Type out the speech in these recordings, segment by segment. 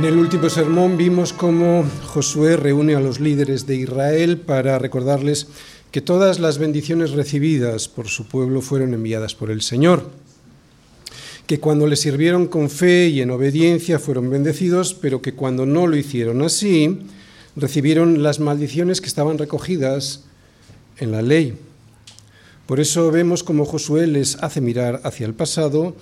En el último sermón vimos cómo Josué reúne a los líderes de Israel para recordarles que todas las bendiciones recibidas por su pueblo fueron enviadas por el Señor, que cuando le sirvieron con fe y en obediencia fueron bendecidos, pero que cuando no lo hicieron así, recibieron las maldiciones que estaban recogidas en la ley. Por eso vemos cómo Josué les hace mirar hacia el pasado,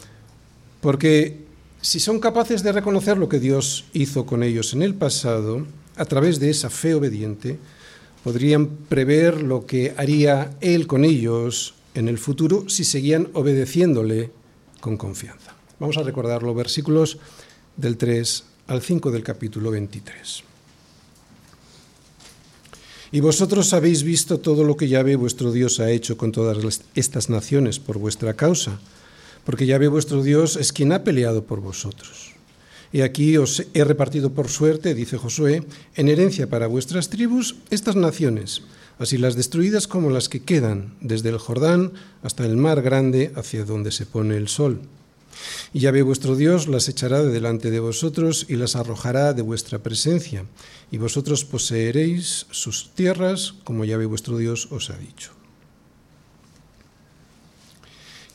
porque si son capaces de reconocer lo que Dios hizo con ellos en el pasado, a través de esa fe obediente, podrían prever lo que haría Él con ellos en el futuro si seguían obedeciéndole con confianza. Vamos a recordar los versículos del 3 al 5 del capítulo 23. Y vosotros habéis visto todo lo que Yahvé vuestro Dios ha hecho con todas estas naciones por vuestra causa porque Yahvé vuestro Dios es quien ha peleado por vosotros. Y aquí os he repartido por suerte, dice Josué, en herencia para vuestras tribus estas naciones, así las destruidas como las que quedan, desde el Jordán hasta el mar grande hacia donde se pone el sol. Y Yahvé vuestro Dios las echará de delante de vosotros y las arrojará de vuestra presencia, y vosotros poseeréis sus tierras como Yahvé vuestro Dios os ha dicho.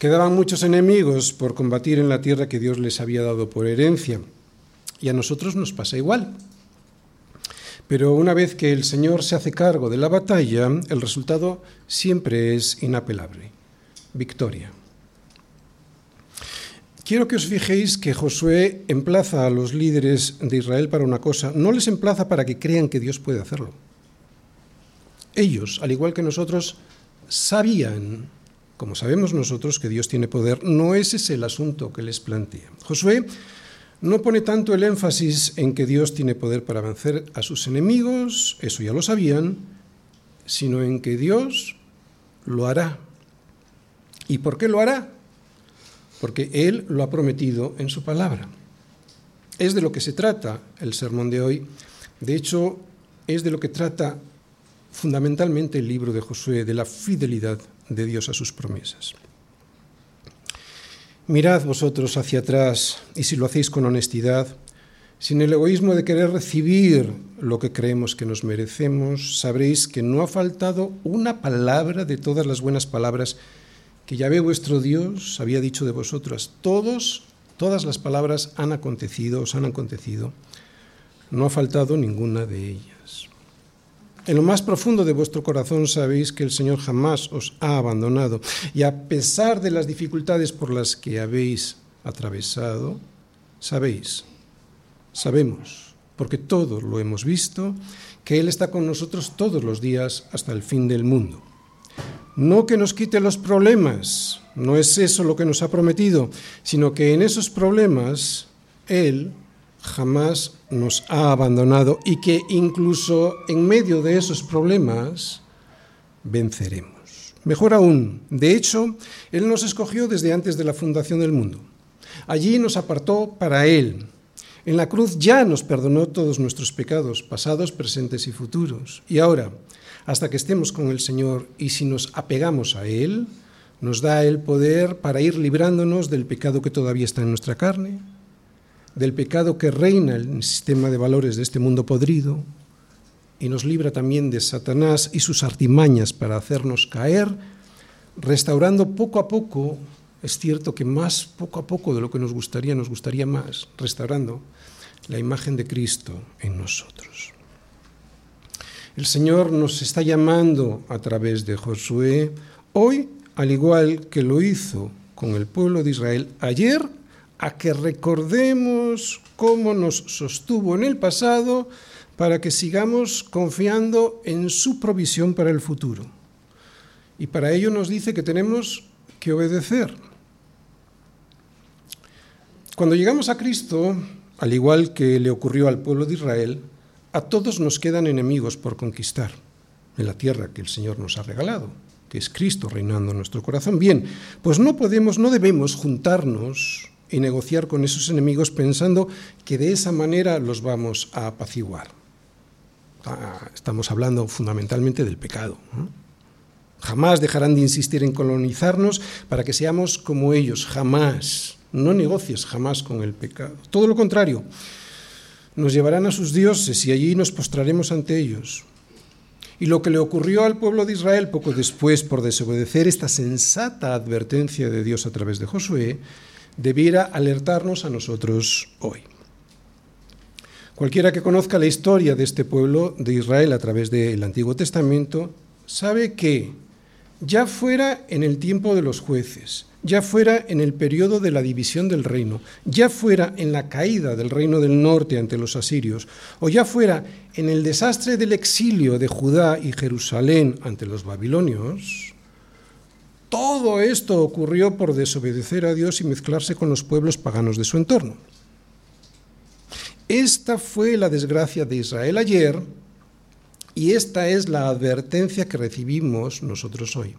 Quedaban muchos enemigos por combatir en la tierra que Dios les había dado por herencia. Y a nosotros nos pasa igual. Pero una vez que el Señor se hace cargo de la batalla, el resultado siempre es inapelable. Victoria. Quiero que os fijéis que Josué emplaza a los líderes de Israel para una cosa, no les emplaza para que crean que Dios puede hacerlo. Ellos, al igual que nosotros, sabían como sabemos nosotros que Dios tiene poder, no ese es el asunto que les plantea. Josué no pone tanto el énfasis en que Dios tiene poder para vencer a sus enemigos, eso ya lo sabían, sino en que Dios lo hará. ¿Y por qué lo hará? Porque Él lo ha prometido en su palabra. Es de lo que se trata el sermón de hoy. De hecho, es de lo que trata fundamentalmente el libro de Josué, de la fidelidad de Dios a sus promesas. Mirad vosotros hacia atrás y si lo hacéis con honestidad, sin el egoísmo de querer recibir lo que creemos que nos merecemos, sabréis que no ha faltado una palabra de todas las buenas palabras que Yahvé vuestro Dios había dicho de vosotras. Todos, todas las palabras han acontecido, os han acontecido. No ha faltado ninguna de ellas. En lo más profundo de vuestro corazón sabéis que el Señor jamás os ha abandonado y a pesar de las dificultades por las que habéis atravesado, sabéis, sabemos, porque todos lo hemos visto, que Él está con nosotros todos los días hasta el fin del mundo. No que nos quite los problemas, no es eso lo que nos ha prometido, sino que en esos problemas Él jamás nos ha abandonado y que incluso en medio de esos problemas venceremos. Mejor aún, de hecho, Él nos escogió desde antes de la fundación del mundo. Allí nos apartó para Él. En la cruz ya nos perdonó todos nuestros pecados, pasados, presentes y futuros. Y ahora, hasta que estemos con el Señor y si nos apegamos a Él, nos da el poder para ir librándonos del pecado que todavía está en nuestra carne, del pecado que reina en el sistema de valores de este mundo podrido y nos libra también de Satanás y sus artimañas para hacernos caer, restaurando poco a poco, es cierto que más poco a poco de lo que nos gustaría, nos gustaría más, restaurando la imagen de Cristo en nosotros. El Señor nos está llamando a través de Josué hoy, al igual que lo hizo con el pueblo de Israel ayer, a que recordemos cómo nos sostuvo en el pasado para que sigamos confiando en su provisión para el futuro. Y para ello nos dice que tenemos que obedecer. Cuando llegamos a Cristo, al igual que le ocurrió al pueblo de Israel, a todos nos quedan enemigos por conquistar en la tierra que el Señor nos ha regalado, que es Cristo reinando en nuestro corazón. Bien, pues no podemos, no debemos juntarnos y negociar con esos enemigos pensando que de esa manera los vamos a apaciguar. Ah, estamos hablando fundamentalmente del pecado. Jamás dejarán de insistir en colonizarnos para que seamos como ellos, jamás. No negocies jamás con el pecado. Todo lo contrario. Nos llevarán a sus dioses y allí nos postraremos ante ellos. Y lo que le ocurrió al pueblo de Israel poco después por desobedecer esta sensata advertencia de Dios a través de Josué, debiera alertarnos a nosotros hoy. Cualquiera que conozca la historia de este pueblo de Israel a través del Antiguo Testamento sabe que ya fuera en el tiempo de los jueces, ya fuera en el periodo de la división del reino, ya fuera en la caída del reino del norte ante los asirios, o ya fuera en el desastre del exilio de Judá y Jerusalén ante los babilonios, todo esto ocurrió por desobedecer a Dios y mezclarse con los pueblos paganos de su entorno. Esta fue la desgracia de Israel ayer y esta es la advertencia que recibimos nosotros hoy.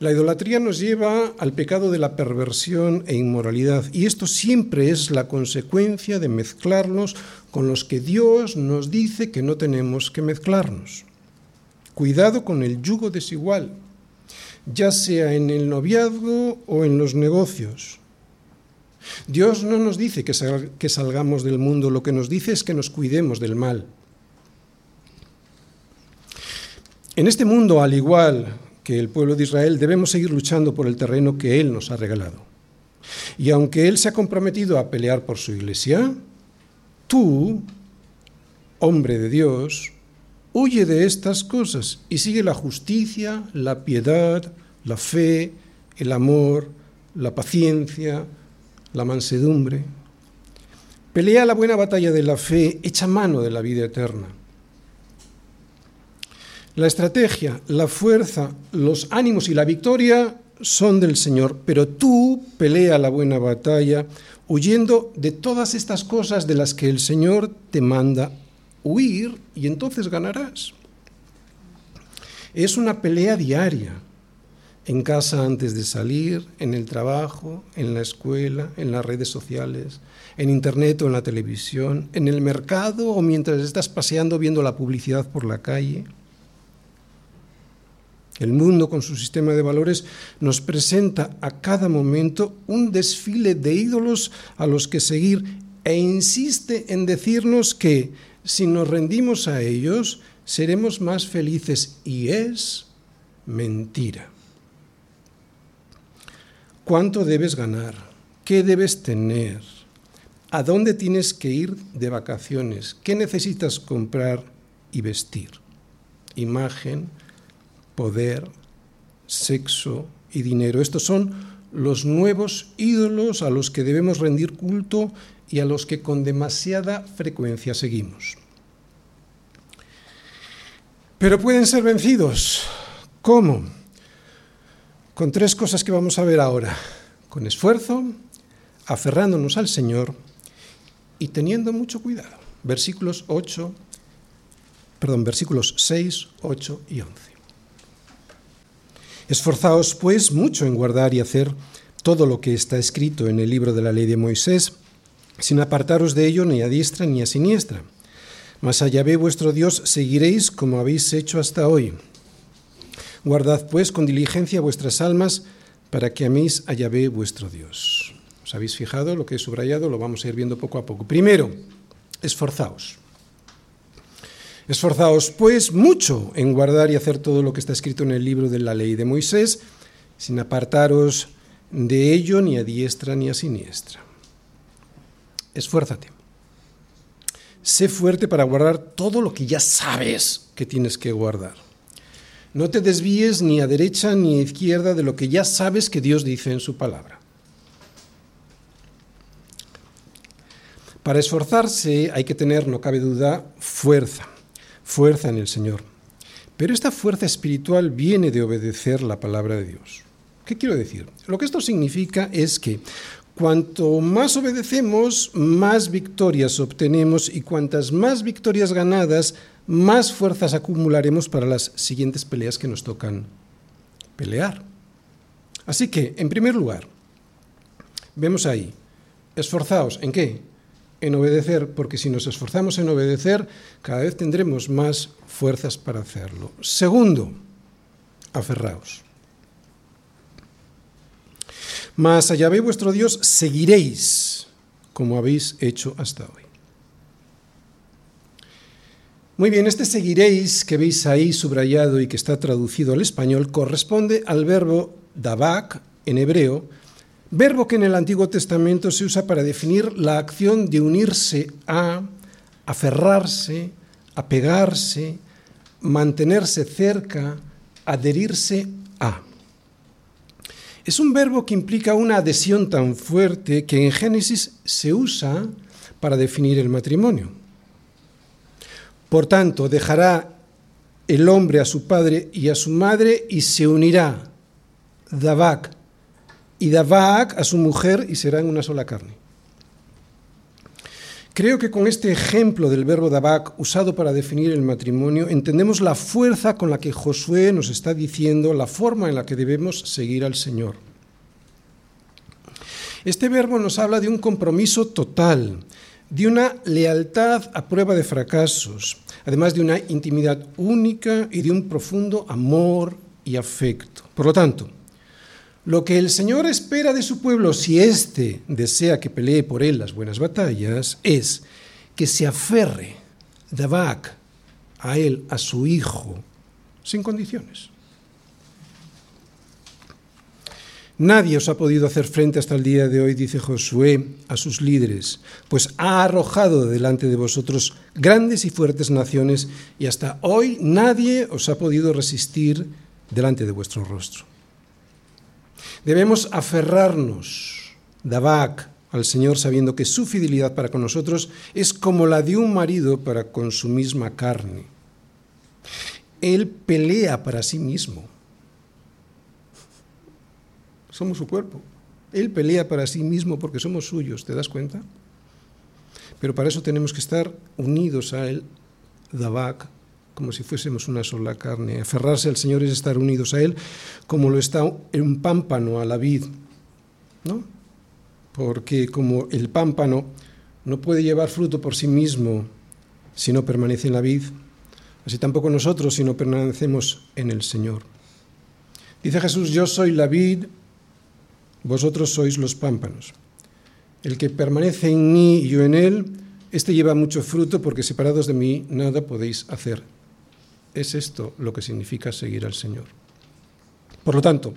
La idolatría nos lleva al pecado de la perversión e inmoralidad y esto siempre es la consecuencia de mezclarnos con los que Dios nos dice que no tenemos que mezclarnos. Cuidado con el yugo desigual, ya sea en el noviazgo o en los negocios. Dios no nos dice que, salgamos del mundo, lo que nos dice es que nos cuidemos del mal. En este mundo, al igual que el pueblo de Israel, debemos seguir luchando por el terreno que Él nos ha regalado. Y aunque Él se ha comprometido a pelear por su iglesia, tú, hombre de Dios, huye de estas cosas y sigue la justicia, la piedad, la fe, el amor, la paciencia, la mansedumbre. Pelea la buena batalla de la fe, echa mano de la vida eterna. La estrategia, la fuerza, los ánimos y la victoria son del Señor, pero tú pelea la buena batalla huyendo de todas estas cosas de las que el Señor te manda huir y entonces ganarás. Es una pelea diaria, en casa antes de salir, en el trabajo, en la escuela, en las redes sociales, en internet o en la televisión, en el mercado o mientras estás paseando viendo la publicidad por la calle. El mundo, con su sistema de valores, nos presenta a cada momento un desfile de ídolos a los que seguir e insiste en decirnos que si nos rendimos a ellos, seremos más felices. Y es mentira. ¿Cuánto debes ganar? ¿Qué debes tener? ¿A dónde tienes que ir de vacaciones? ¿Qué necesitas comprar y vestir? Imagen, poder, sexo y dinero. Estos son los nuevos ídolos a los que debemos rendir culto y a los que con demasiada frecuencia seguimos. Pero pueden ser vencidos. ¿Cómo? Con tres cosas que vamos a ver ahora. Con esfuerzo, aferrándonos al Señor y teniendo mucho cuidado. Versículos 8, perdón, versículos 6, 8 y 11. Esforzaos, pues, mucho en guardar y hacer todo lo que está escrito en el libro de la ley de Moisés, sin apartaros de ello ni a diestra ni a siniestra. Mas a Yahvé vuestro Dios seguiréis como habéis hecho hasta hoy. Guardad, pues, con diligencia vuestras almas para que améis a Yahvé vuestro Dios. ¿Os habéis fijado lo que he subrayado? Lo vamos a ir viendo poco a poco. Primero, esforzaos. Esforzaos, pues, mucho en guardar y hacer todo lo que está escrito en el libro de la ley de Moisés, sin apartaros de ello ni a diestra ni a siniestra. Esfuérzate. Sé fuerte para guardar todo lo que ya sabes que tienes que guardar. No te desvíes ni a derecha ni a izquierda de lo que ya sabes que Dios dice en su palabra. Para esforzarse hay que tener, no cabe duda, fuerza fuerza en el Señor. Pero esta fuerza espiritual viene de obedecer la palabra de Dios. ¿Qué quiero decir? Lo que esto significa es que cuanto más obedecemos, más victorias obtenemos y cuantas más victorias ganadas, más fuerzas acumularemos para las siguientes peleas que nos tocan pelear. Así que, en primer lugar, vemos ahí, esforzaos, ¿en qué? en obedecer, porque si nos esforzamos en obedecer, cada vez tendremos más fuerzas para hacerlo. Segundo, aferraos. Mas allá ve vuestro Dios, seguiréis como habéis hecho hasta hoy. Muy bien, este seguiréis que veis ahí subrayado y que está traducido al español corresponde al verbo dabak en hebreo, verbo que en el Antiguo Testamento se usa para definir la acción de unirse a, aferrarse, apegarse, mantenerse cerca, adherirse a. Es un verbo que implica una adhesión tan fuerte que en Génesis se usa para definir el matrimonio. Por tanto, dejará el hombre a su padre y a su madre y se unirá, Dabak, y Dabak a su mujer y serán una sola carne. Creo que con este ejemplo del verbo Dabak usado para definir el matrimonio entendemos la fuerza con la que Josué nos está diciendo la forma en la que debemos seguir al Señor. Este verbo nos habla de un compromiso total, de una lealtad a prueba de fracasos, además de una intimidad única y de un profundo amor y afecto. Por lo tanto, lo que el Señor espera de su pueblo, si éste desea que pelee por él las buenas batallas, es que se aferre, Dabak, a él, a su hijo, sin condiciones. Nadie os ha podido hacer frente hasta el día de hoy, dice Josué a sus líderes, pues ha arrojado delante de vosotros grandes y fuertes naciones y hasta hoy nadie os ha podido resistir delante de vuestro rostro. Debemos aferrarnos, Dabak, al Señor sabiendo que su fidelidad para con nosotros es como la de un marido para con su misma carne. Él pelea para sí mismo somos su cuerpo. Él pelea para sí mismo porque somos suyos, ¿te das cuenta? Pero para eso tenemos que estar unidos a Él, Dabak, como si fuésemos una sola carne. Aferrarse al Señor es estar unidos a Él, como lo está un pámpano a la vid, ¿no? Porque como el pámpano no puede llevar fruto por sí mismo si no permanece en la vid, así tampoco nosotros si no permanecemos en el Señor. Dice Jesús, yo soy la vid, vosotros sois los pámpanos. El que permanece en mí y yo en él, este lleva mucho fruto porque separados de mí nada podéis hacer. Es esto lo que significa seguir al Señor. Por lo tanto,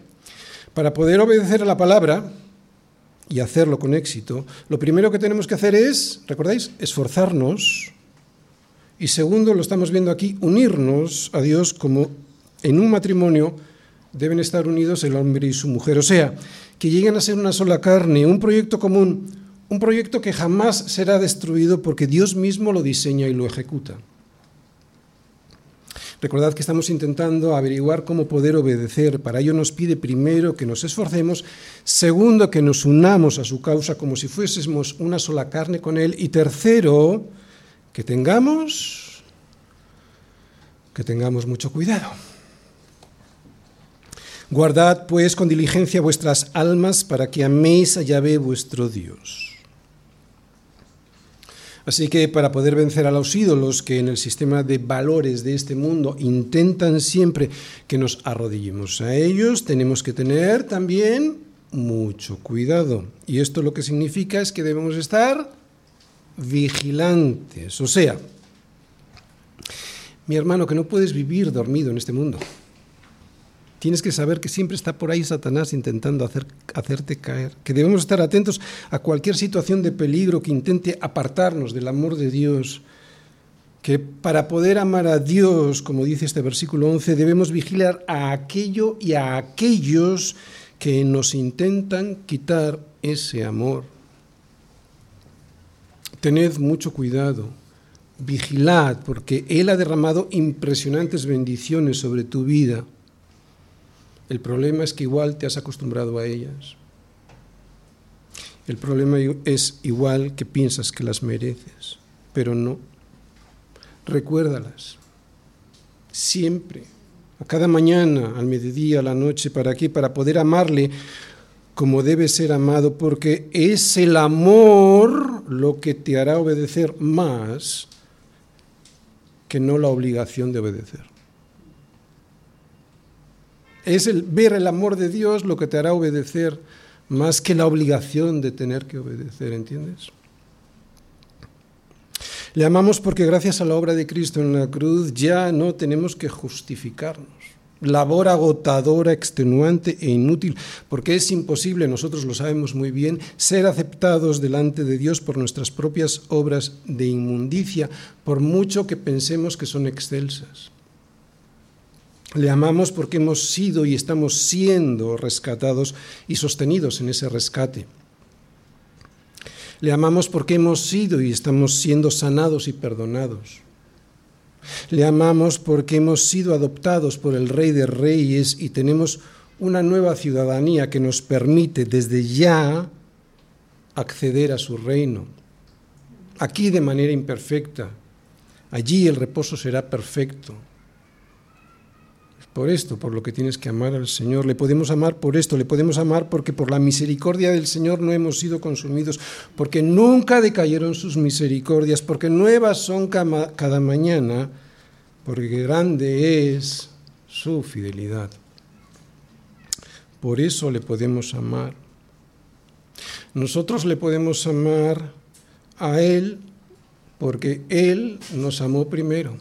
para poder obedecer a la palabra y hacerlo con éxito, lo primero que tenemos que hacer es, ¿recordáis?, esforzarnos. Y segundo, lo estamos viendo aquí, unirnos a Dios como en un matrimonio deben estar unidos el hombre y su mujer. O sea, que lleguen a ser una sola carne, un proyecto común, un proyecto que jamás será destruido porque Dios mismo lo diseña y lo ejecuta. Recordad que estamos intentando averiguar cómo poder obedecer. Para ello nos pide primero que nos esforcemos, segundo que nos unamos a su causa como si fuésemos una sola carne con Él y tercero que tengamos que tengamos mucho cuidado. Guardad pues con diligencia vuestras almas para que améis a Yahvé vuestro Dios. Así que para poder vencer a los ídolos que en el sistema de valores de este mundo intentan siempre que nos arrodillemos a ellos, tenemos que tener también mucho cuidado. Y esto lo que significa es que debemos estar vigilantes. O sea, mi hermano, que no puedes vivir dormido en este mundo. Tienes que saber que siempre está por ahí Satanás intentando hacer, hacerte caer, que debemos estar atentos a cualquier situación de peligro que intente apartarnos del amor de Dios, que para poder amar a Dios, como dice este versículo 11, debemos vigilar a aquello y a aquellos que nos intentan quitar ese amor. Tened mucho cuidado, vigilad, porque Él ha derramado impresionantes bendiciones sobre tu vida. El problema es que igual te has acostumbrado a ellas. El problema es igual que piensas que las mereces, pero no. Recuérdalas. Siempre. A cada mañana, al mediodía, a la noche, ¿para qué? Para poder amarle como debe ser amado, porque es el amor lo que te hará obedecer más que no la obligación de obedecer. Es el ver el amor de Dios lo que te hará obedecer más que la obligación de tener que obedecer, ¿entiendes? Le amamos porque gracias a la obra de Cristo en la cruz ya no tenemos que justificarnos. Labor agotadora, extenuante e inútil, porque es imposible, nosotros lo sabemos muy bien, ser aceptados delante de Dios por nuestras propias obras de inmundicia, por mucho que pensemos que son excelsas. Le amamos porque hemos sido y estamos siendo rescatados y sostenidos en ese rescate. Le amamos porque hemos sido y estamos siendo sanados y perdonados. Le amamos porque hemos sido adoptados por el Rey de Reyes y tenemos una nueva ciudadanía que nos permite desde ya acceder a su reino. Aquí de manera imperfecta. Allí el reposo será perfecto por esto, por lo que tienes que amar al Señor. Le podemos amar por esto, le podemos amar porque por la misericordia del Señor no hemos sido consumidos, porque nunca decayeron sus misericordias, porque nuevas son cada mañana, porque grande es su fidelidad. Por eso le podemos amar. Nosotros le podemos amar a Él porque Él nos amó primero.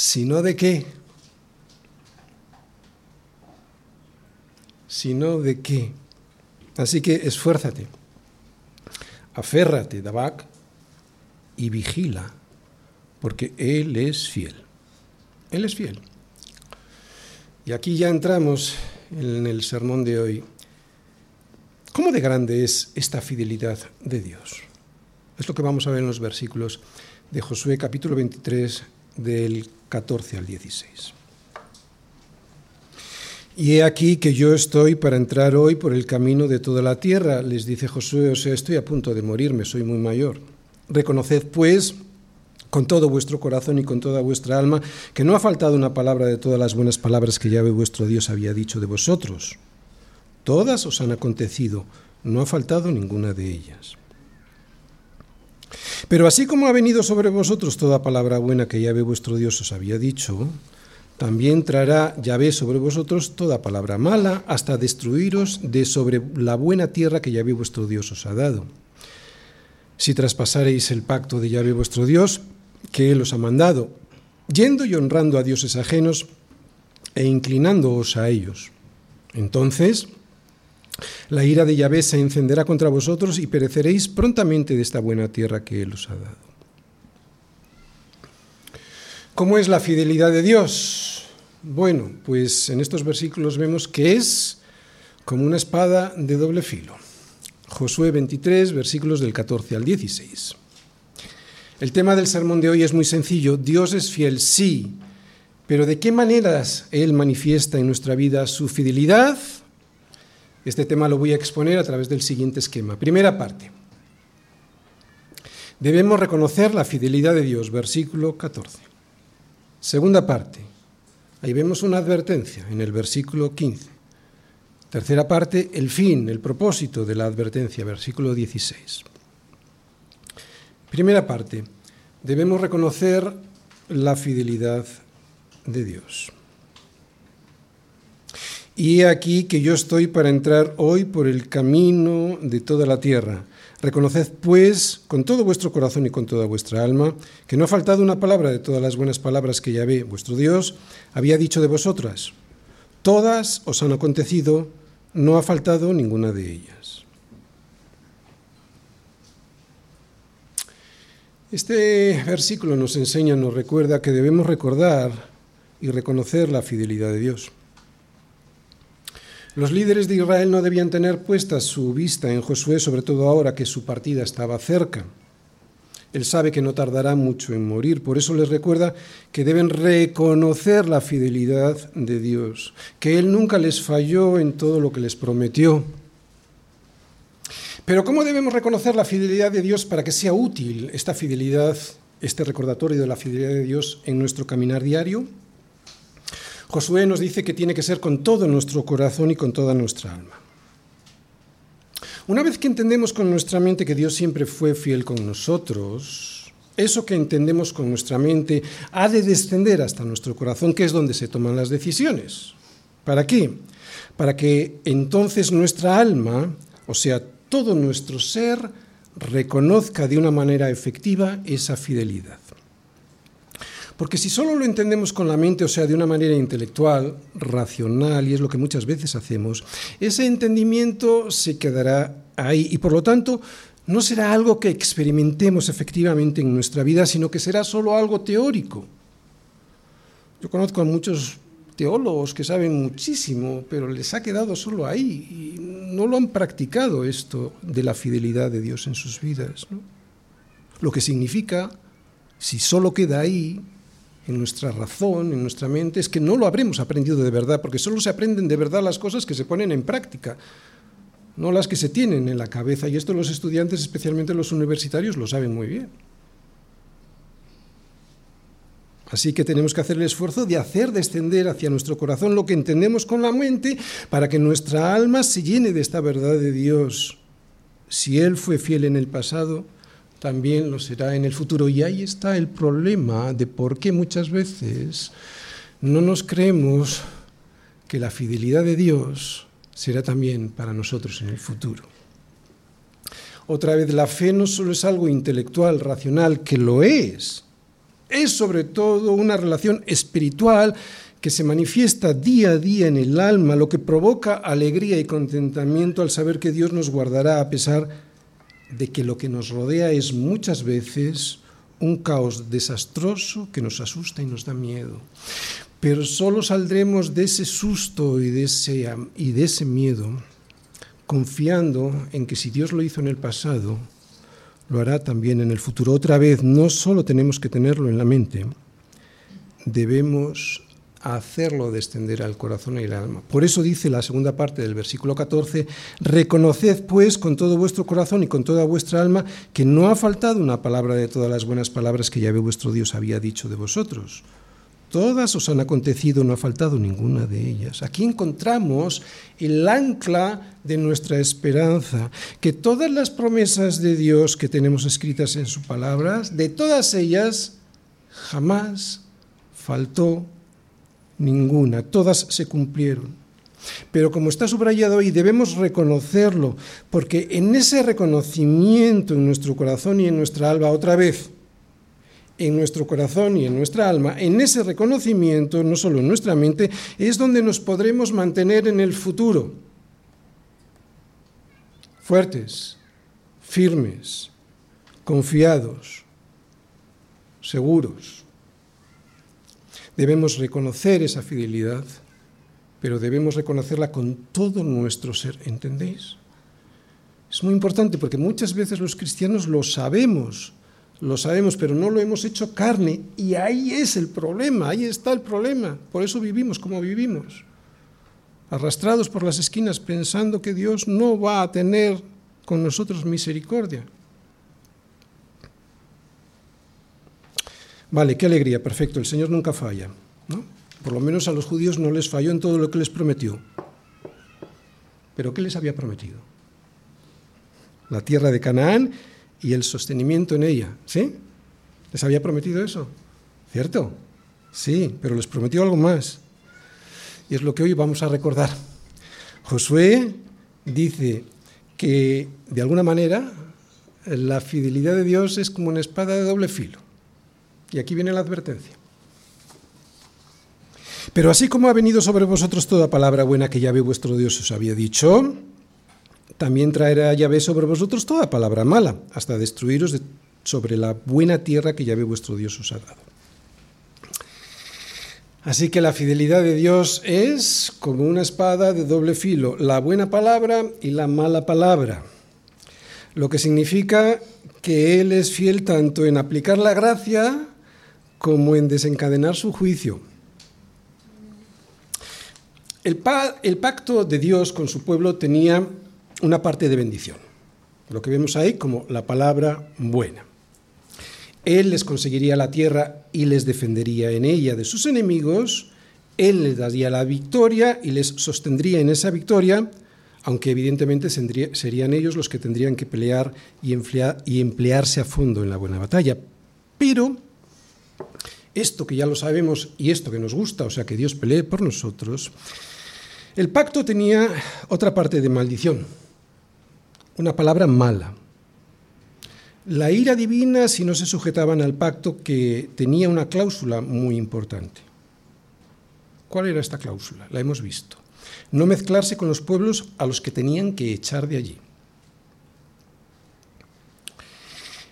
Sino de qué. Sino de qué. Así que esfuérzate, aférrate, Dabak, y vigila, porque Él es fiel. Él es fiel. Y aquí ya entramos en el sermón de hoy. ¿Cómo de grande es esta fidelidad de Dios? Es lo que vamos a ver en los versículos de Josué capítulo 23 del 14 al 16. Y he aquí que yo estoy para entrar hoy por el camino de toda la tierra, les dice Josué, o sea, estoy a punto de morirme, soy muy mayor. Reconoced, pues, con todo vuestro corazón y con toda vuestra alma, que no ha faltado una palabra de todas las buenas palabras que Yahvé vuestro Dios había dicho de vosotros. Todas os han acontecido, no ha faltado ninguna de ellas. Pero así como ha venido sobre vosotros toda palabra buena que Yahvé vuestro Dios os había dicho, también traerá Yahvé sobre vosotros toda palabra mala hasta destruiros de sobre la buena tierra que Yahvé vuestro Dios os ha dado. Si traspasareis el pacto de Yahvé vuestro Dios, que Él os ha mandado, yendo y honrando a dioses ajenos e inclinándoos a ellos, entonces la ira de Yahvé se encenderá contra vosotros y pereceréis prontamente de esta buena tierra que Él os ha dado. ¿Cómo es la fidelidad de Dios? Bueno, pues en estos versículos vemos que es como una espada de doble filo. Josué 23, versículos del 14 al 16. El tema del sermón de hoy es muy sencillo. Dios es fiel, sí, pero ¿de qué maneras Él manifiesta en nuestra vida su fidelidad? Este tema lo voy a exponer a través del siguiente esquema. Primera parte. Debemos reconocer la fidelidad de Dios, versículo 14. Segunda parte. Ahí vemos una advertencia en el versículo 15. Tercera parte, el fin, el propósito de la advertencia, versículo 16. Primera parte, debemos reconocer la fidelidad de Dios. Y he aquí que yo estoy para entrar hoy por el camino de toda la tierra. Reconoced, pues, con todo vuestro corazón y con toda vuestra alma, que no ha faltado una palabra de todas las buenas palabras que Yahvé, vuestro Dios, había dicho de vosotras. Todas os han acontecido, no ha faltado ninguna de ellas. Este versículo nos enseña, nos recuerda que debemos recordar y reconocer la fidelidad de Dios. Los líderes de Israel no debían tener puesta su vista en Josué, sobre todo ahora que su partida estaba cerca. Él sabe que no tardará mucho en morir, por eso les recuerda que deben reconocer la fidelidad de Dios, que Él nunca les falló en todo lo que les prometió. Pero ¿cómo debemos reconocer la fidelidad de Dios para que sea útil esta fidelidad, este recordatorio de la fidelidad de Dios en nuestro caminar diario? Josué nos dice que tiene que ser con todo nuestro corazón y con toda nuestra alma. Una vez que entendemos con nuestra mente que Dios siempre fue fiel con nosotros, eso que entendemos con nuestra mente ha de descender hasta nuestro corazón, que es donde se toman las decisiones. ¿Para qué? Para que entonces nuestra alma, o sea, todo nuestro ser, reconozca de una manera efectiva esa fidelidad. Porque si solo lo entendemos con la mente, o sea, de una manera intelectual, racional, y es lo que muchas veces hacemos, ese entendimiento se quedará ahí y por lo tanto no será algo que experimentemos efectivamente en nuestra vida, sino que será solo algo teórico. Yo conozco a muchos teólogos que saben muchísimo, pero les ha quedado solo ahí y no lo han practicado esto de la fidelidad de Dios en sus vidas. Lo que significa, si solo queda ahí, en nuestra razón, en nuestra mente, es que no lo habremos aprendido de verdad, porque solo se aprenden de verdad las cosas que se ponen en práctica, no las que se tienen en la cabeza. Y esto los estudiantes, especialmente los universitarios, lo saben muy bien. Así que tenemos que hacer el esfuerzo de hacer descender hacia nuestro corazón lo que entendemos con la mente para que nuestra alma se llene de esta verdad de Dios. Si Él fue fiel en el pasado, también lo será en el futuro. Y ahí está el problema de por qué muchas veces no nos creemos que la fidelidad de Dios será también para nosotros en el futuro. Otra vez, la fe no solo es algo intelectual, racional, que lo es, es sobre todo una relación espiritual que se manifiesta día a día en el alma, lo que provoca alegría y contentamiento al saber que Dios nos guardará a pesar de que lo que nos rodea es muchas veces un caos desastroso que nos asusta y nos da miedo. Pero solo saldremos de ese susto y de ese, y de ese miedo confiando en que si Dios lo hizo en el pasado, lo hará también en el futuro. Otra vez, no solo tenemos que tenerlo en la mente, debemos hacerlo descender al corazón y al alma. Por eso dice la segunda parte del versículo 14, reconoced pues con todo vuestro corazón y con toda vuestra alma que no ha faltado una palabra de todas las buenas palabras que Yahvé vuestro Dios había dicho de vosotros. Todas os han acontecido, no ha faltado ninguna de ellas. Aquí encontramos el ancla de nuestra esperanza, que todas las promesas de Dios que tenemos escritas en sus palabras, de todas ellas jamás faltó ninguna, todas se cumplieron. Pero como está subrayado ahí, debemos reconocerlo, porque en ese reconocimiento en nuestro corazón y en nuestra alma, otra vez, en nuestro corazón y en nuestra alma, en ese reconocimiento, no solo en nuestra mente, es donde nos podremos mantener en el futuro. Fuertes, firmes, confiados, seguros. Debemos reconocer esa fidelidad, pero debemos reconocerla con todo nuestro ser, ¿entendéis? Es muy importante porque muchas veces los cristianos lo sabemos, lo sabemos, pero no lo hemos hecho carne. Y ahí es el problema, ahí está el problema. Por eso vivimos como vivimos. Arrastrados por las esquinas pensando que Dios no va a tener con nosotros misericordia. Vale, qué alegría, perfecto, el Señor nunca falla. ¿no? Por lo menos a los judíos no les falló en todo lo que les prometió. Pero ¿qué les había prometido? La tierra de Canaán y el sostenimiento en ella. ¿Sí? ¿Les había prometido eso? ¿Cierto? Sí, pero les prometió algo más. Y es lo que hoy vamos a recordar. Josué dice que, de alguna manera, la fidelidad de Dios es como una espada de doble filo. Y aquí viene la advertencia. Pero así como ha venido sobre vosotros toda palabra buena que ya ve vuestro Dios os había dicho, también traerá Yahvé sobre vosotros toda palabra mala, hasta destruiros sobre la buena tierra que Yahvé vuestro Dios os ha dado. Así que la fidelidad de Dios es como una espada de doble filo, la buena palabra y la mala palabra, lo que significa que Él es fiel tanto en aplicar la gracia como en desencadenar su juicio. El, pacto de Dios con su pueblo tenía una parte de bendición, lo que vemos ahí como la palabra buena. Él les conseguiría la tierra y les defendería en ella de sus enemigos, Él les daría la victoria y les sostendría en esa victoria, aunque evidentemente serían ellos los que tendrían que pelear y emplearse a fondo en la buena batalla. Pero esto que ya lo sabemos y esto que nos gusta, o sea, que Dios pelee por nosotros, el pacto tenía otra parte de maldición, una palabra mala. la ira divina si no se sujetaban al pacto que tenía una cláusula muy importante. ¿Cuál era esta cláusula? La hemos visto. No mezclarse con los pueblos a los que tenían que echar de allí.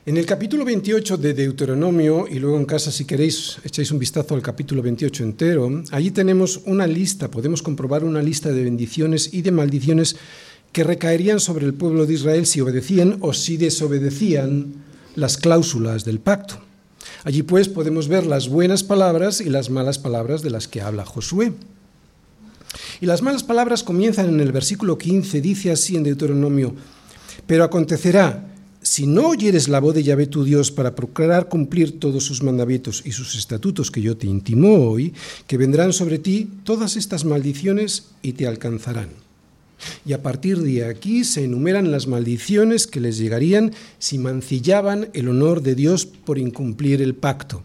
En el capítulo 28 de Deuteronomio, y luego en casa si queréis echáis un vistazo al capítulo 28 entero, allí tenemos una lista, podemos comprobar una lista de bendiciones y de maldiciones que recaerían sobre el pueblo de Israel si obedecían o si desobedecían las cláusulas del pacto. Allí pues podemos ver las buenas palabras y las malas palabras de las que habla Josué. Y las malas palabras comienzan en el versículo 15, dice así en Deuteronomio, pero acontecerá si no oyeres la voz de Yahvé tu Dios para procurar cumplir todos sus mandamientos y sus estatutos que yo te intimo hoy, que vendrán sobre ti todas estas maldiciones y te alcanzarán. Y a partir de aquí se enumeran las maldiciones que les llegarían si mancillaban el honor de Dios por incumplir el pacto.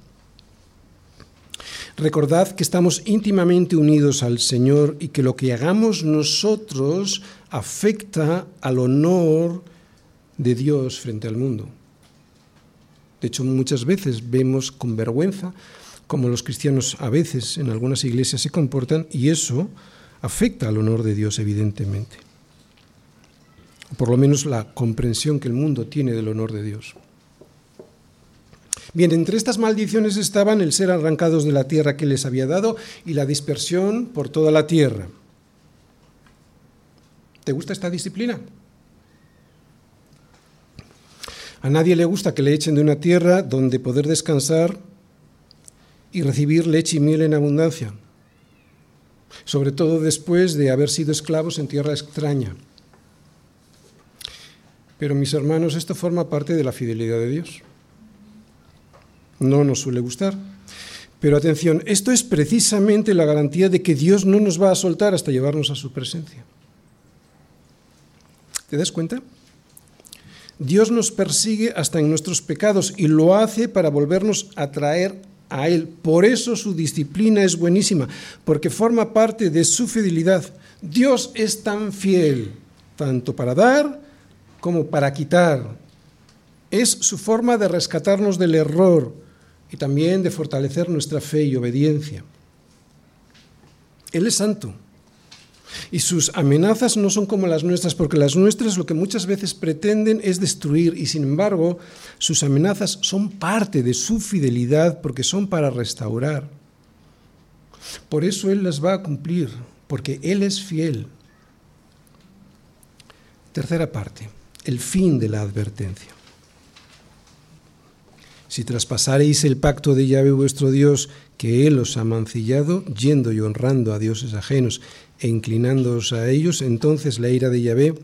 Recordad que estamos íntimamente unidos al Señor y que lo que hagamos nosotros afecta al honor de Dios frente al mundo. De hecho, muchas veces vemos con vergüenza cómo los cristianos a veces en algunas iglesias se comportan y eso afecta al honor de Dios, evidentemente. por lo menos la comprensión que el mundo tiene del honor de Dios. Bien, entre estas maldiciones estaban el ser arrancados de la tierra que les había dado y la dispersión por toda la tierra. ¿Te gusta esta disciplina? A nadie le gusta que le echen de una tierra donde poder descansar y recibir leche y miel en abundancia, sobre todo después de haber sido esclavos en tierra extraña. Pero mis hermanos, esto forma parte de la fidelidad de Dios. No nos suele gustar. Pero atención, esto es precisamente la garantía de que Dios no nos va a soltar hasta llevarnos a su presencia. ¿Te das cuenta? Dios nos persigue hasta en nuestros pecados y lo hace para volvernos a traer a Él. Por eso su disciplina es buenísima, porque forma parte de su fidelidad. Dios es tan fiel, tanto para dar como para quitar. Es su forma de rescatarnos del error y también de fortalecer nuestra fe y obediencia. Él es santo y sus amenazas no son como las nuestras, porque las nuestras lo que muchas veces pretenden es destruir, y sin embargo sus amenazas son parte de su fidelidad, porque son para restaurar. Por eso Él las va a cumplir, porque Él es fiel. Tercera parte, el fin de la advertencia. Si traspasareis el pacto de Yahvé vuestro Dios, que Él os ha mancillado, yendo y honrando a dioses ajenos e inclinándoos a ellos, entonces la ira de Yahvé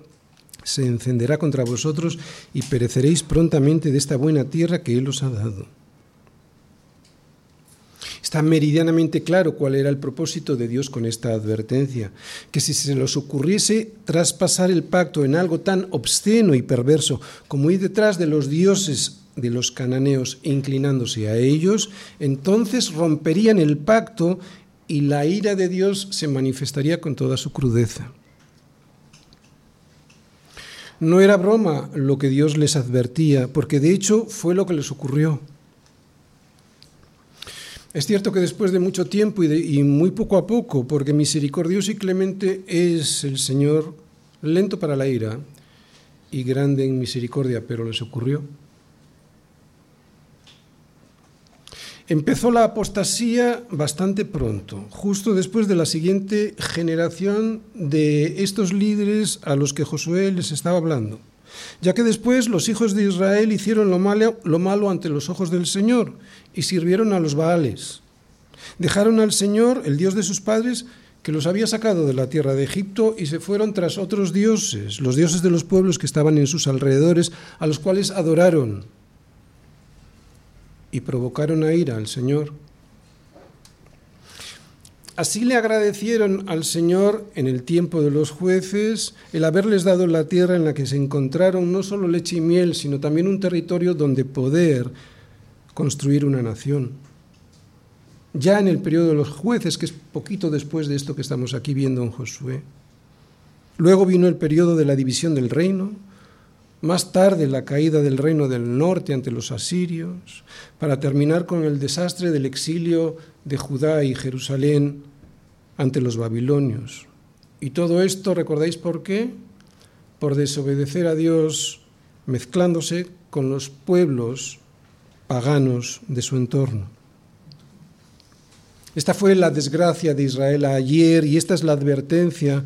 se encenderá contra vosotros y pereceréis prontamente de esta buena tierra que Él os ha dado. Está meridianamente claro cuál era el propósito de Dios con esta advertencia, que si se nos ocurriese traspasar el pacto en algo tan obsceno y perverso como ir detrás de los dioses de los cananeos inclinándose a ellos, entonces romperían el pacto y la ira de Dios se manifestaría con toda su crudeza. No era broma lo que Dios les advertía, porque de hecho fue lo que les ocurrió. Es cierto que después de mucho tiempo y, muy poco a poco, porque misericordioso y clemente es el Señor, lento para la ira y grande en misericordia, pero les ocurrió. Empezó la apostasía bastante pronto, justo después de la siguiente generación de estos líderes a los que Josué les estaba hablando, ya que después los hijos de Israel hicieron lo malo, lo malo ante los ojos del Señor y sirvieron a los Baales. Dejaron al Señor, el Dios de sus padres, que los había sacado de la tierra de Egipto y se fueron tras otros dioses, los dioses de los pueblos que estaban en sus alrededores, a los cuales adoraron y provocaron a ira al Señor. Así le agradecieron al Señor en el tiempo de los jueces el haberles dado la tierra en la que se encontraron no solo leche y miel, sino también un territorio donde poder construir una nación. Ya en el periodo de los jueces, que es poquito después de esto que estamos aquí viendo en Josué. Luego vino el periodo de la división del reino, más tarde la caída del reino del norte ante los asirios, para terminar con el desastre del exilio de Judá y Jerusalén ante los babilonios. Y todo esto, ¿recordáis por qué? Por desobedecer a Dios mezclándose con los pueblos paganos de su entorno. Esta fue la desgracia de Israel ayer y esta es la advertencia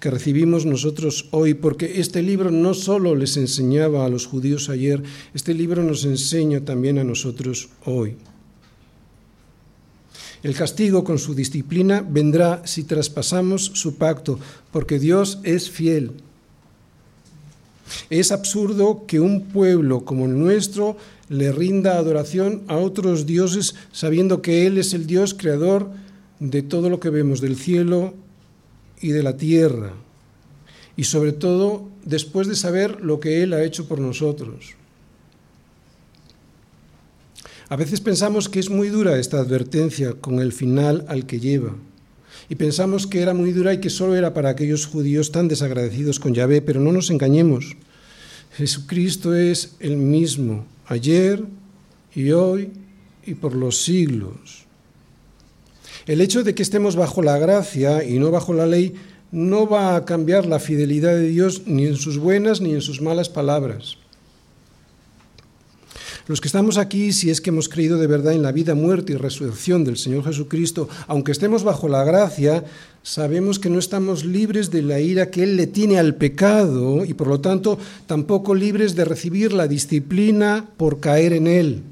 que recibimos nosotros hoy, porque este libro no solo les enseñaba a los judíos ayer, este libro nos enseña también a nosotros hoy. El castigo con su disciplina vendrá si traspasamos su pacto, porque Dios es fiel. Es absurdo que un pueblo como el nuestro le rinda adoración a otros dioses sabiendo que Él es el Dios creador de todo lo que vemos del cielo y de la tierra. Y sobre todo después de saber lo que Él ha hecho por nosotros. A veces pensamos que es muy dura esta advertencia con el final al que lleva. Y pensamos que era muy dura y que solo era para aquellos judíos tan desagradecidos con Yahvé, pero no nos engañemos. Jesucristo es el mismo ayer y hoy y por los siglos. El hecho de que estemos bajo la gracia y no bajo la ley no va a cambiar la fidelidad de Dios ni en sus buenas ni en sus malas palabras. Los que estamos aquí, si es que hemos creído de verdad en la vida, muerte y resurrección del Señor Jesucristo, aunque estemos bajo la gracia, sabemos que no estamos libres de la ira que Él le tiene al pecado y por lo tanto tampoco libres de recibir la disciplina por caer en Él.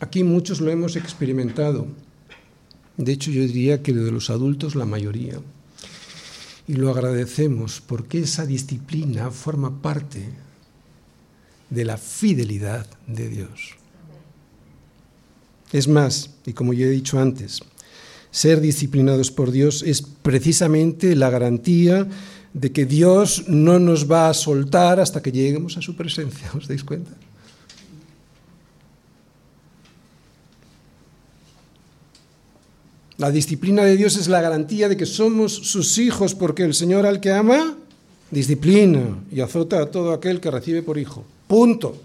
Aquí muchos lo hemos experimentado. De hecho, yo diría que de los adultos la mayoría. Y lo agradecemos porque esa disciplina forma parte de la fidelidad de Dios. Es más, y como ya he dicho antes, ser disciplinados por Dios es precisamente la garantía de que Dios no nos va a soltar hasta que lleguemos a su presencia. ¿Os dais cuenta? La disciplina de Dios es la garantía de que somos sus hijos porque el Señor al que ama, disciplina y azota a todo aquel que recibe por hijo. Punto.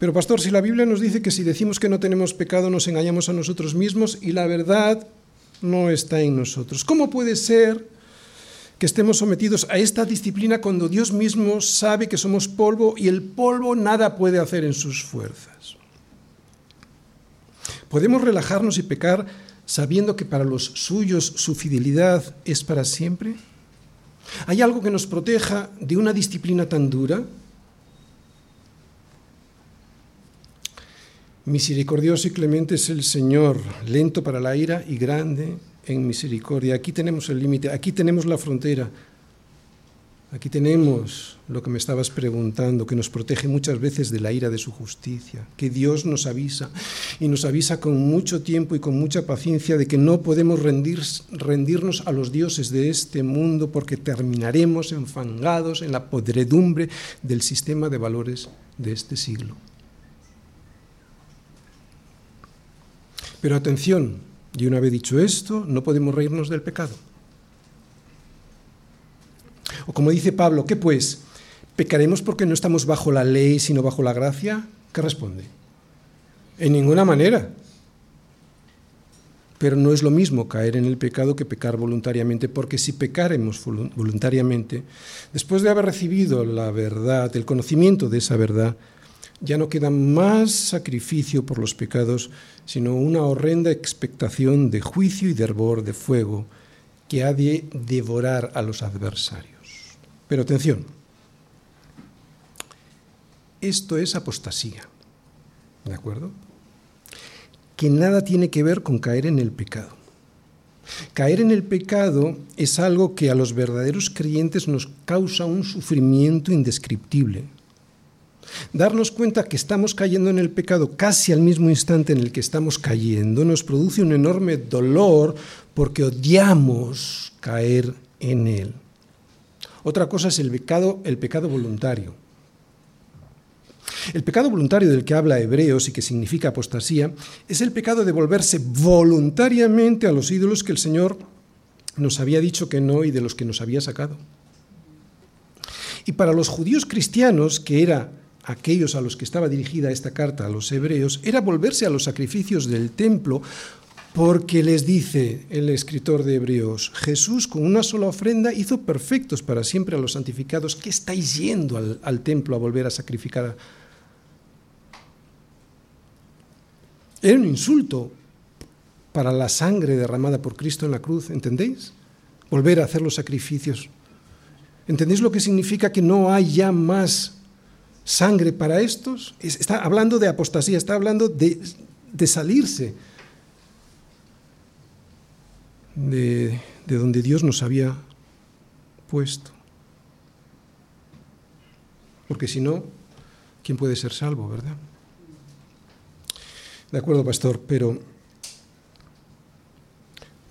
Pero pastor, si la Biblia nos dice que si decimos que no tenemos pecado nos engañamos a nosotros mismos y la verdad no está en nosotros. ¿Cómo puede ser que estemos sometidos a esta disciplina cuando Dios mismo sabe que somos polvo y el polvo nada puede hacer en sus fuerzas? ¿Podemos relajarnos y pecar sabiendo que para los suyos su fidelidad es para siempre? ¿Hay algo que nos proteja de una disciplina tan dura? Misericordioso y clemente es el Señor, lento para la ira y grande en misericordia. Aquí tenemos el límite, aquí tenemos la frontera. Aquí tenemos lo que me estabas preguntando, que nos protege muchas veces de la ira de su justicia, que Dios nos avisa y nos avisa con mucho tiempo y con mucha paciencia de que no podemos rendirnos a los dioses de este mundo porque terminaremos enfangados en la podredumbre del sistema de valores de este siglo. Pero atención, y una vez dicho esto, no podemos reírnos del pecado. O como dice Pablo, ¿qué pues? ¿Pecaremos porque no estamos bajo la ley, sino bajo la gracia? ¿Qué responde? En ninguna manera. Pero no es lo mismo caer en el pecado que pecar voluntariamente, porque si pecaremos voluntariamente, después de haber recibido la verdad, el conocimiento de esa verdad, ya no queda más sacrificio por los pecados, sino una horrenda expectación de juicio y de hervor de fuego que ha de devorar a los adversarios. Pero atención, esto es apostasía, ¿de acuerdo? Que nada tiene que ver con caer en el pecado. Caer en el pecado es algo que a los verdaderos creyentes nos causa un sufrimiento indescriptible. Darnos cuenta que estamos cayendo en el pecado casi al mismo instante en el que estamos cayendo nos produce un enorme dolor porque odiamos caer en él. Otra cosa es el pecado, el pecado voluntario. El pecado voluntario del que habla Hebreos y que significa apostasía es el pecado de volverse voluntariamente a los ídolos que el Señor nos había dicho que no y de los que nos había sacado. Y para los judíos cristianos, que era aquellos a los que estaba dirigida esta carta a los hebreos, era volverse a los sacrificios del templo, porque les dice el escritor de Hebreos, Jesús con una sola ofrenda hizo perfectos para siempre a los santificados. ¿Qué estáis yendo al, templo a volver a sacrificar? Era un insulto para la sangre derramada por Cristo en la cruz, ¿entendéis? Volver a hacer los sacrificios. ¿Entendéis lo que significa que no hay ya más sangre para estos? Está hablando de apostasía, está hablando de salirse de, de donde Dios nos había puesto. Porque si no, ¿quién puede ser salvo, verdad? De acuerdo, pastor, pero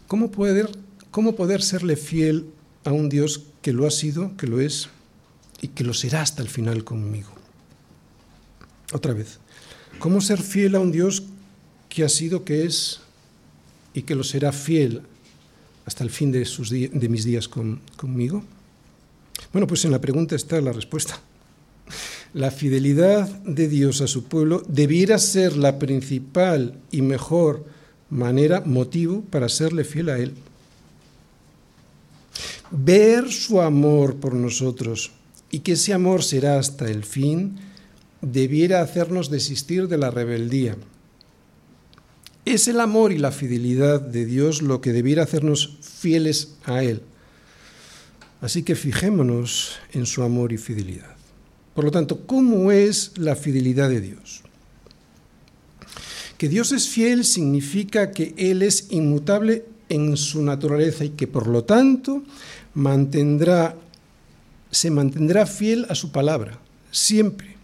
¿cómo poder, cómo poder serle fiel a un Dios que lo ha sido, que lo es y que lo será hasta el final conmigo? Otra vez, ¿cómo ser fiel a un Dios que ha sido, que es y que lo será fiel hasta el fin de, sus de mis días con, conmigo? Bueno, pues en la pregunta está la respuesta. La fidelidad de Dios a su pueblo debiera ser la principal y mejor manera, motivo para serle fiel a Él. Ver su amor por nosotros y que ese amor será hasta el fin, debiera hacernos desistir de la rebeldía. Es el amor y la fidelidad de Dios lo que debiera hacernos fieles a Él. Así que fijémonos en su amor y fidelidad. Por lo tanto, ¿cómo es la fidelidad de Dios? Que Dios es fiel significa que Él es inmutable en su naturaleza y que por lo tanto se mantendrá fiel a su palabra, siempre.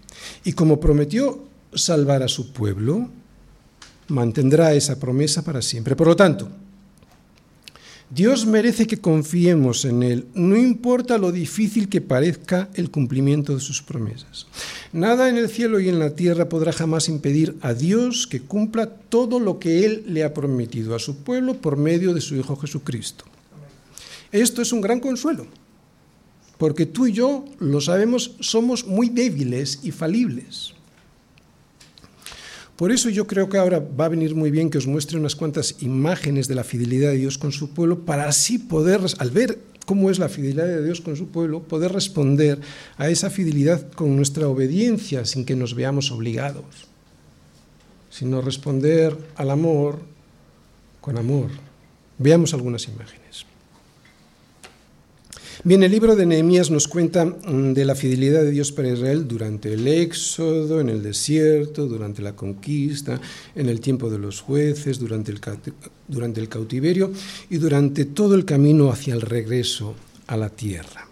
Y como prometió salvar a su pueblo, mantendrá esa promesa para siempre. Por lo tanto, Dios merece que confiemos en Él, no importa lo difícil que parezca el cumplimiento de sus promesas. Nada en el cielo y en la tierra podrá jamás impedir a Dios que cumpla todo lo que Él le ha prometido a su pueblo por medio de su Hijo Jesucristo. Esto es un gran consuelo, porque tú y yo, lo sabemos, somos muy débiles y falibles. Por eso yo creo que ahora va a venir muy bien que os muestre unas cuantas imágenes de la fidelidad de Dios con su pueblo para así poder, al ver cómo es la fidelidad de Dios con su pueblo, poder responder a esa fidelidad con nuestra obediencia sin que nos veamos obligados, sino responder al amor con amor. Veamos algunas imágenes. Bien, el libro de Nehemías nos cuenta mm, de la fidelidad de Dios para Israel durante el éxodo, en el desierto, durante la conquista, en el tiempo de los jueces, durante el, durante el cautiverio y durante todo el camino hacia el regreso a la tierra.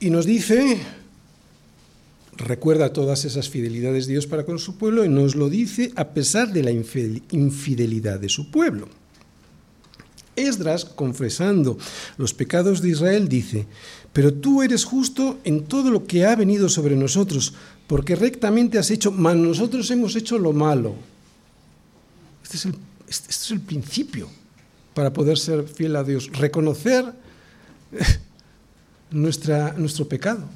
Y nos dice, recuerda todas esas fidelidades de Dios para con su pueblo y nos lo dice a pesar de la infidelidad de su pueblo. Esdras, confesando los pecados de Israel, dice, pero tú eres justo en todo lo que ha venido sobre nosotros, porque rectamente has hecho, mas nosotros hemos hecho lo malo. Este es el, este, este es el principio para poder ser fiel a Dios, reconocer nuestra, nuestro pecado.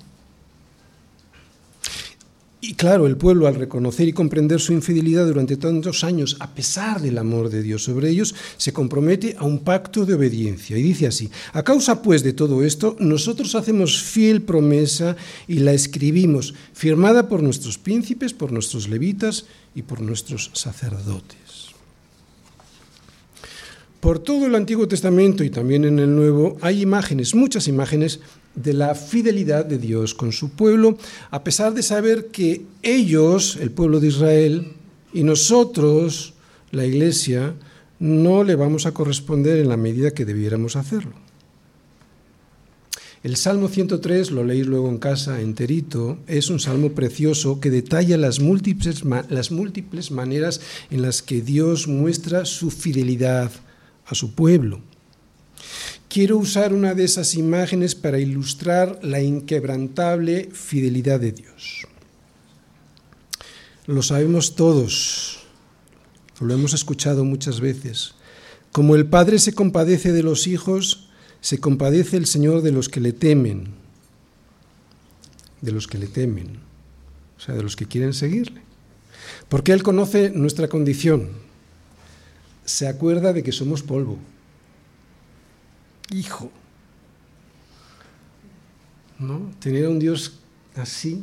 Y claro, el pueblo al reconocer y comprender su infidelidad durante tantos años, a pesar del amor de Dios sobre ellos, se compromete a un pacto de obediencia. Y dice así, a causa pues de todo esto, nosotros hacemos fiel promesa y la escribimos, firmada por nuestros príncipes, por nuestros levitas y por nuestros sacerdotes. Por todo el Antiguo Testamento y también en el Nuevo hay imágenes, muchas imágenes de la fidelidad de Dios con su pueblo, a pesar de saber que ellos, el pueblo de Israel, y nosotros, la Iglesia, no le vamos a corresponder en la medida que debiéramos hacerlo. El Salmo 103, lo leéis luego en casa enterito, es un salmo precioso que detalla las múltiples, las múltiples maneras en las que Dios muestra su fidelidad a su pueblo. Quiero usar una de esas imágenes para ilustrar la inquebrantable fidelidad de Dios. Lo sabemos todos, lo hemos escuchado muchas veces. Como el Padre se compadece de los hijos, se compadece el Señor de los que le temen, de los que le temen, o sea, de los que quieren seguirle. Porque Él conoce nuestra condición, se acuerda de que somos polvo. Hijo, ¿no? Tener a un Dios así,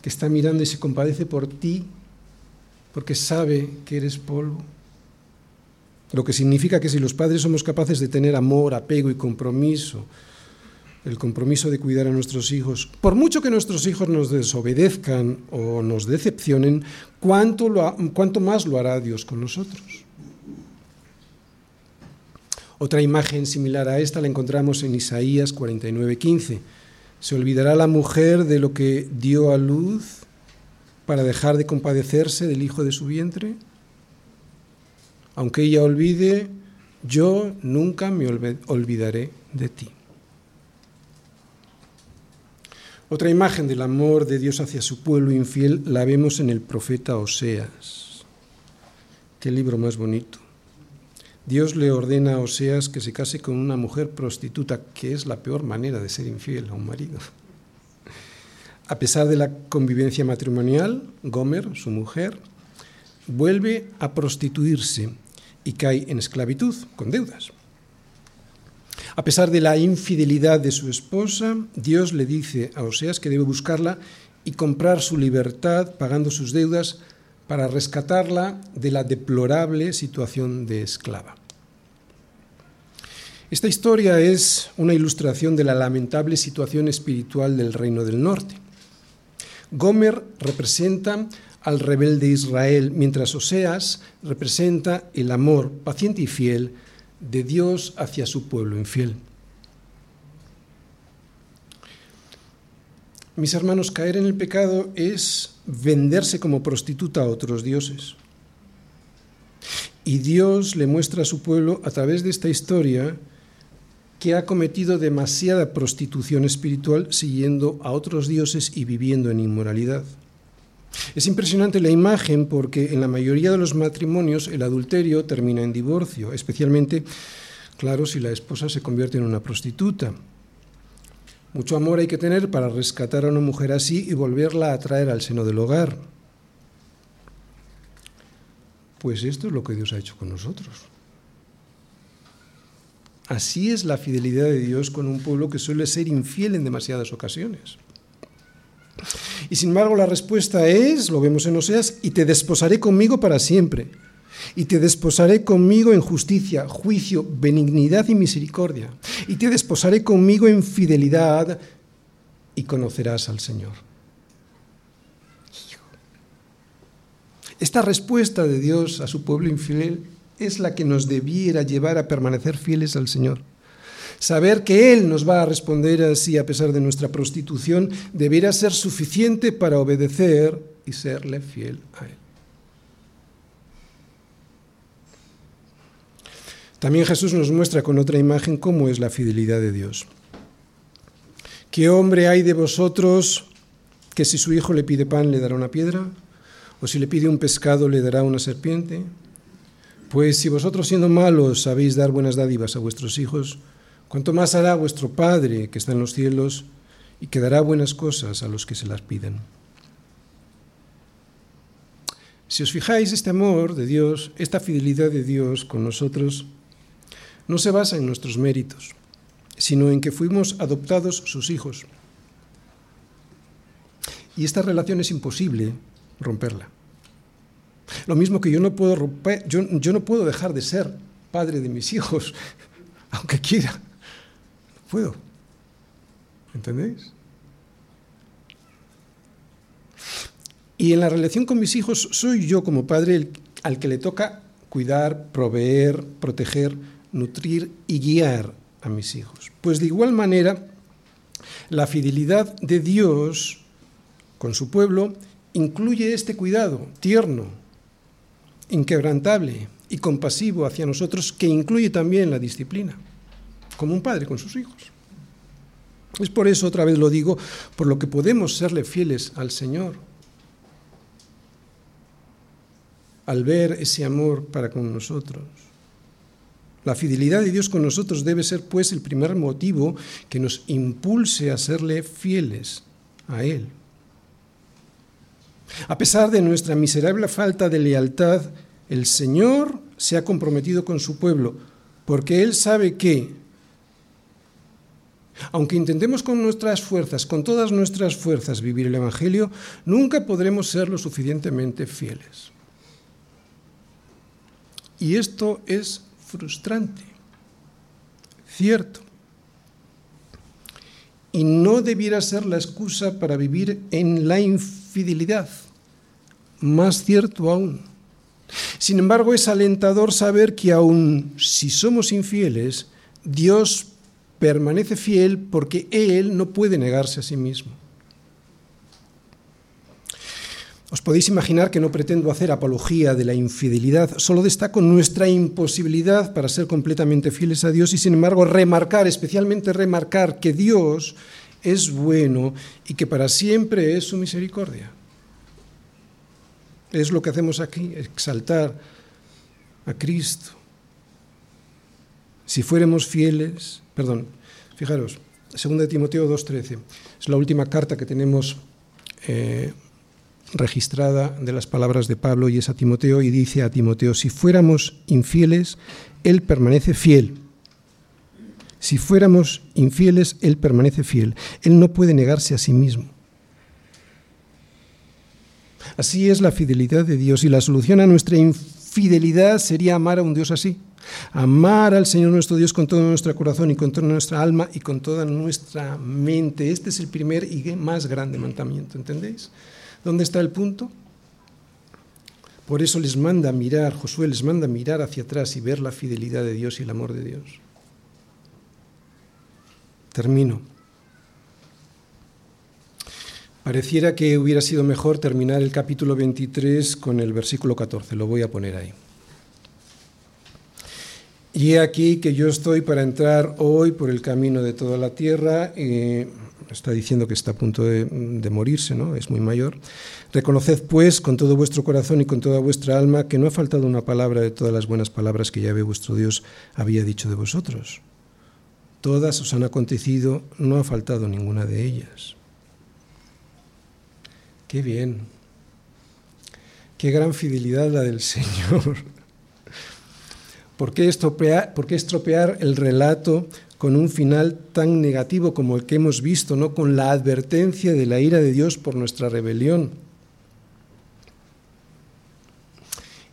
que está mirando y se compadece por ti, porque sabe que eres polvo. Lo que significa que si los padres somos capaces de tener amor, apego y compromiso, el compromiso de cuidar a nuestros hijos, por mucho que nuestros hijos nos desobedezcan o nos decepcionen, ¿cuánto, cuánto más lo hará Dios con nosotros? Otra imagen similar a esta la encontramos en Isaías 49:15. ¿Se olvidará la mujer de lo que dio a luz para dejar de compadecerse del hijo de su vientre? Aunque ella olvide, yo nunca me olvidaré de ti. Otra imagen del amor de Dios hacia su pueblo infiel la vemos en el profeta Oseas. Qué libro más bonito. Dios le ordena a Oseas que se case con una mujer prostituta, que es la peor manera de ser infiel a un marido. A pesar de la convivencia matrimonial, Gomer, su mujer, vuelve a prostituirse y cae en esclavitud, con deudas. A pesar de la infidelidad de su esposa, Dios le dice a Oseas que debe buscarla y comprar su libertad pagando sus deudas para rescatarla de la deplorable situación de esclava. Esta historia es una ilustración de la lamentable situación espiritual del reino del norte. Gomer representa al rebelde Israel, mientras Oseas representa el amor paciente y fiel de Dios hacia su pueblo infiel. Mis hermanos, caer en el pecado es venderse como prostituta a otros dioses. Y Dios le muestra a su pueblo a través de esta historia que ha cometido demasiada prostitución espiritual siguiendo a otros dioses y viviendo en inmoralidad. Es impresionante la imagen porque en la mayoría de los matrimonios el adulterio termina en divorcio, especialmente, claro, si la esposa se convierte en una prostituta. Mucho amor hay que tener para rescatar a una mujer así y volverla a traer al seno del hogar. Pues esto es lo que Dios ha hecho con nosotros. Así es la fidelidad de Dios con un pueblo que suele ser infiel en demasiadas ocasiones. Y sin embargo la respuesta es, lo vemos en Oseas, y te desposaré conmigo para siempre y te desposaré conmigo en justicia, juicio, benignidad y misericordia, y te desposaré conmigo en fidelidad, y conocerás al Señor. Esta respuesta de Dios a su pueblo infiel es la que nos debiera llevar a permanecer fieles al Señor. Saber que Él nos va a responder así a pesar de nuestra prostitución debiera ser suficiente para obedecer y serle fiel a Él. También Jesús nos muestra con otra imagen cómo es la fidelidad de Dios. ¿Qué hombre hay de vosotros que si su hijo le pide pan le dará una piedra? ¿O si le pide un pescado le dará una serpiente? Pues si vosotros siendo malos sabéis dar buenas dádivas a vuestros hijos, ¿cuánto más hará vuestro Padre que está en los cielos y que dará buenas cosas a los que se las piden? Si os fijáis, este amor de Dios, esta fidelidad de Dios con nosotros, no se basa en nuestros méritos, sino en que fuimos adoptados sus hijos. Y esta relación es imposible romperla. Lo mismo que yo no puedo romper, yo, no puedo dejar de ser padre de mis hijos, aunque quiera. No puedo. ¿Entendéis? Y en la relación con mis hijos soy yo como padre al que le toca cuidar, proveer, proteger, nutrir y guiar a mis hijos. Pues de igual manera, la fidelidad de Dios con su pueblo incluye este cuidado tierno, inquebrantable y compasivo hacia nosotros, que incluye también la disciplina, como un padre con sus hijos. Es por eso, otra vez lo digo, por lo que podemos serle fieles al Señor, al ver ese amor para con nosotros La fidelidad de Dios con nosotros debe ser, pues, el primer motivo que nos impulse a serle fieles a Él. A pesar de nuestra miserable falta de lealtad, el Señor se ha comprometido con su pueblo, porque Él sabe que, aunque intentemos con nuestras fuerzas, con todas nuestras fuerzas vivir el Evangelio, nunca podremos ser lo suficientemente fieles. Y esto es frustrante, cierto. Y no debiera ser la excusa para vivir en la infidelidad, más cierto aún. Sin embargo, es alentador saber que aun si somos infieles, Dios permanece fiel porque Él no puede negarse a sí mismo. Os podéis imaginar que no pretendo hacer apología de la infidelidad, solo destaco nuestra imposibilidad para ser completamente fieles a Dios y sin embargo remarcar, especialmente remarcar que Dios es bueno y que para siempre es su misericordia. Es lo que hacemos aquí, exaltar a Cristo. Si fuéramos fieles, perdón, fijaros, 2 Timoteo 2.13, es la última carta que tenemos eh, registrada de las palabras de Pablo y es a Timoteo y dice a Timoteo, si fuéramos infieles, Él permanece fiel. Si fuéramos infieles, Él permanece fiel. Él no puede negarse a sí mismo. Así es la fidelidad de Dios y la solución a nuestra infidelidad sería amar a un Dios así. Amar al Señor nuestro Dios con todo nuestro corazón y con toda nuestra alma y con toda nuestra mente. Este es el primer y más grande mandamiento, ¿entendéis? ¿Dónde está el punto? Por eso les manda mirar, Josué les manda mirar hacia atrás y ver la fidelidad de Dios y el amor de Dios. Termino. Pareciera que hubiera sido mejor terminar el capítulo 23 con el versículo 14. Lo voy a poner ahí. Y he aquí que yo estoy para entrar hoy por el camino de toda la tierra. Eh, está diciendo que está a punto de, morirse, ¿no? Es muy mayor. Reconoced, pues, con todo vuestro corazón y con toda vuestra alma, que no ha faltado una palabra de todas las buenas palabras que Yahvé vuestro Dios había dicho de vosotros. Todas os han acontecido, no ha faltado ninguna de ellas. Qué bien. Qué gran fidelidad la del Señor. ¿Por qué, estropear, ¿Por qué estropear el relato con un final tan negativo como el que hemos visto, ¿no? con la advertencia de la ira de Dios por nuestra rebelión?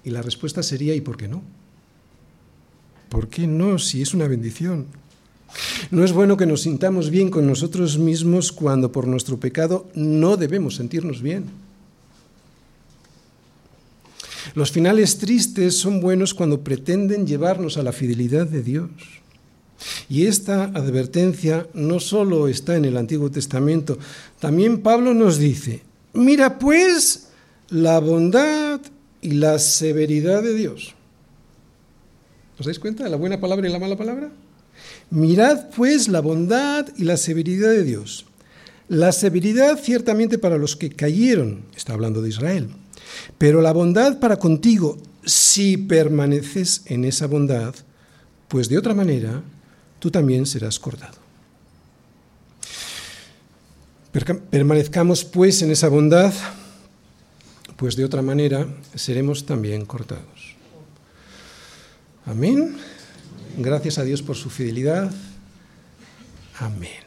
Y la respuesta sería, ¿y por qué no? ¿Por qué no si es una bendición? No es bueno que nos sintamos bien con nosotros mismos cuando por nuestro pecado no debemos sentirnos bien. Los finales tristes son buenos cuando pretenden llevarnos a la fidelidad de Dios. Y esta advertencia no solo está en el Antiguo Testamento, también Pablo nos dice, mira pues la bondad y la severidad de Dios. ¿Os dais cuenta de la buena palabra y la mala palabra? Mirad pues la bondad y la severidad de Dios. La severidad ciertamente para los que cayeron, está hablando de Israel, pero la bondad para contigo si permaneces en esa bondad, pues de otra manera tú también serás cortado. Permanezcamos pues en esa bondad, pues de otra manera seremos también cortados. Amén. Gracias a Dios por su fidelidad. Amén.